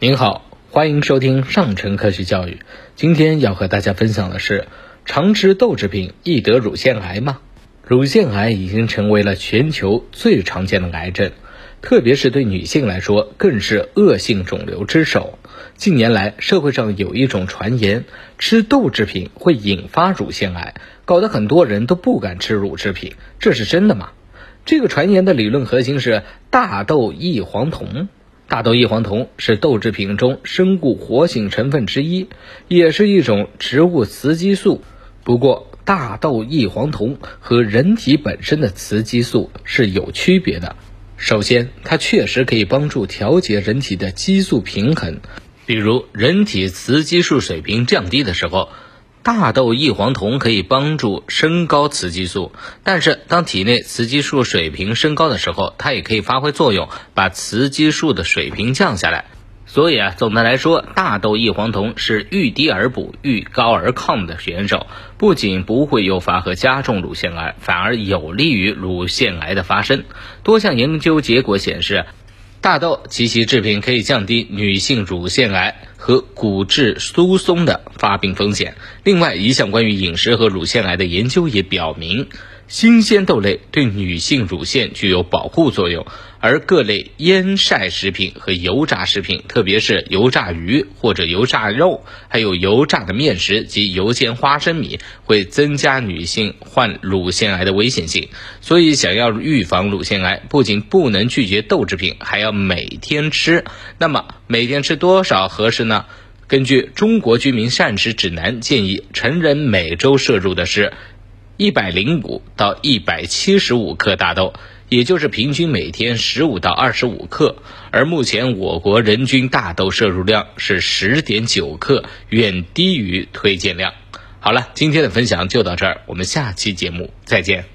您好，欢迎收听上城科学教育。今天要和大家分享的是：常吃豆制品易得乳腺癌吗？乳腺癌已经成为了全球最常见的癌症，特别是对女性来说，更是恶性肿瘤之首。近年来，社会上有一种传言，吃豆制品会引发乳腺癌，搞得很多人都不敢吃乳制品。这是真的吗？这个传言的理论核心是大豆异黄酮。大豆异黄酮是豆制品中生物活性成分之一，也是一种植物雌激素。不过，大豆异黄酮和人体本身的雌激素是有区别的。首先，它确实可以帮助调节人体的激素平衡，比如人体雌激素水平降低的时候。大豆异黄酮可以帮助升高雌激素，但是当体内雌激素水平升高的时候，它也可以发挥作用，把雌激素的水平降下来。所以啊，总的来说，大豆异黄酮是遇低而补、遇高而抗的选手，不仅不会诱发和加重乳腺癌，反而有利于乳腺癌的发生。多项研究结果显示。大豆及其制品可以降低女性乳腺癌和骨质疏松的发病风险。另外，一项关于饮食和乳腺癌的研究也表明。新鲜豆类对女性乳腺具有保护作用，而各类腌晒食品和油炸食品，特别是油炸鱼或者油炸肉，还有油炸的面食及油煎花生米，会增加女性患乳腺癌的危险性。所以，想要预防乳腺癌，不仅不能拒绝豆制品，还要每天吃。那么，每天吃多少合适呢？根据《中国居民膳食指南》建议，成人每周摄入的是。一百零五到一百七十五克大豆，也就是平均每天十五到二十五克。而目前我国人均大豆摄入量是十点九克，远低于推荐量。好了，今天的分享就到这儿，我们下期节目再见。